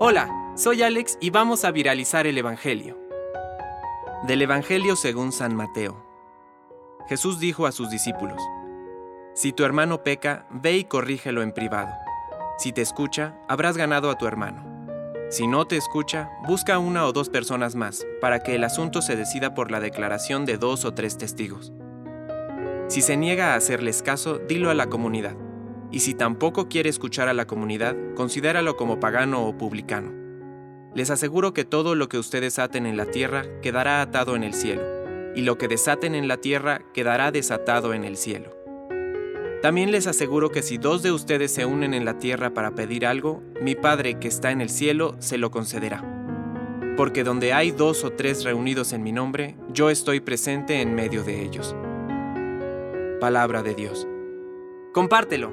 Hola, soy Alex y vamos a viralizar el Evangelio. Del Evangelio según San Mateo. Jesús dijo a sus discípulos, Si tu hermano peca, ve y corrígelo en privado. Si te escucha, habrás ganado a tu hermano. Si no te escucha, busca una o dos personas más, para que el asunto se decida por la declaración de dos o tres testigos. Si se niega a hacerles caso, dilo a la comunidad y si tampoco quiere escuchar a la comunidad, considéralo como pagano o publicano. Les aseguro que todo lo que ustedes aten en la tierra quedará atado en el cielo, y lo que desaten en la tierra quedará desatado en el cielo. También les aseguro que si dos de ustedes se unen en la tierra para pedir algo, mi Padre que está en el cielo se lo concederá. Porque donde hay dos o tres reunidos en mi nombre, yo estoy presente en medio de ellos. Palabra de Dios. Compártelo,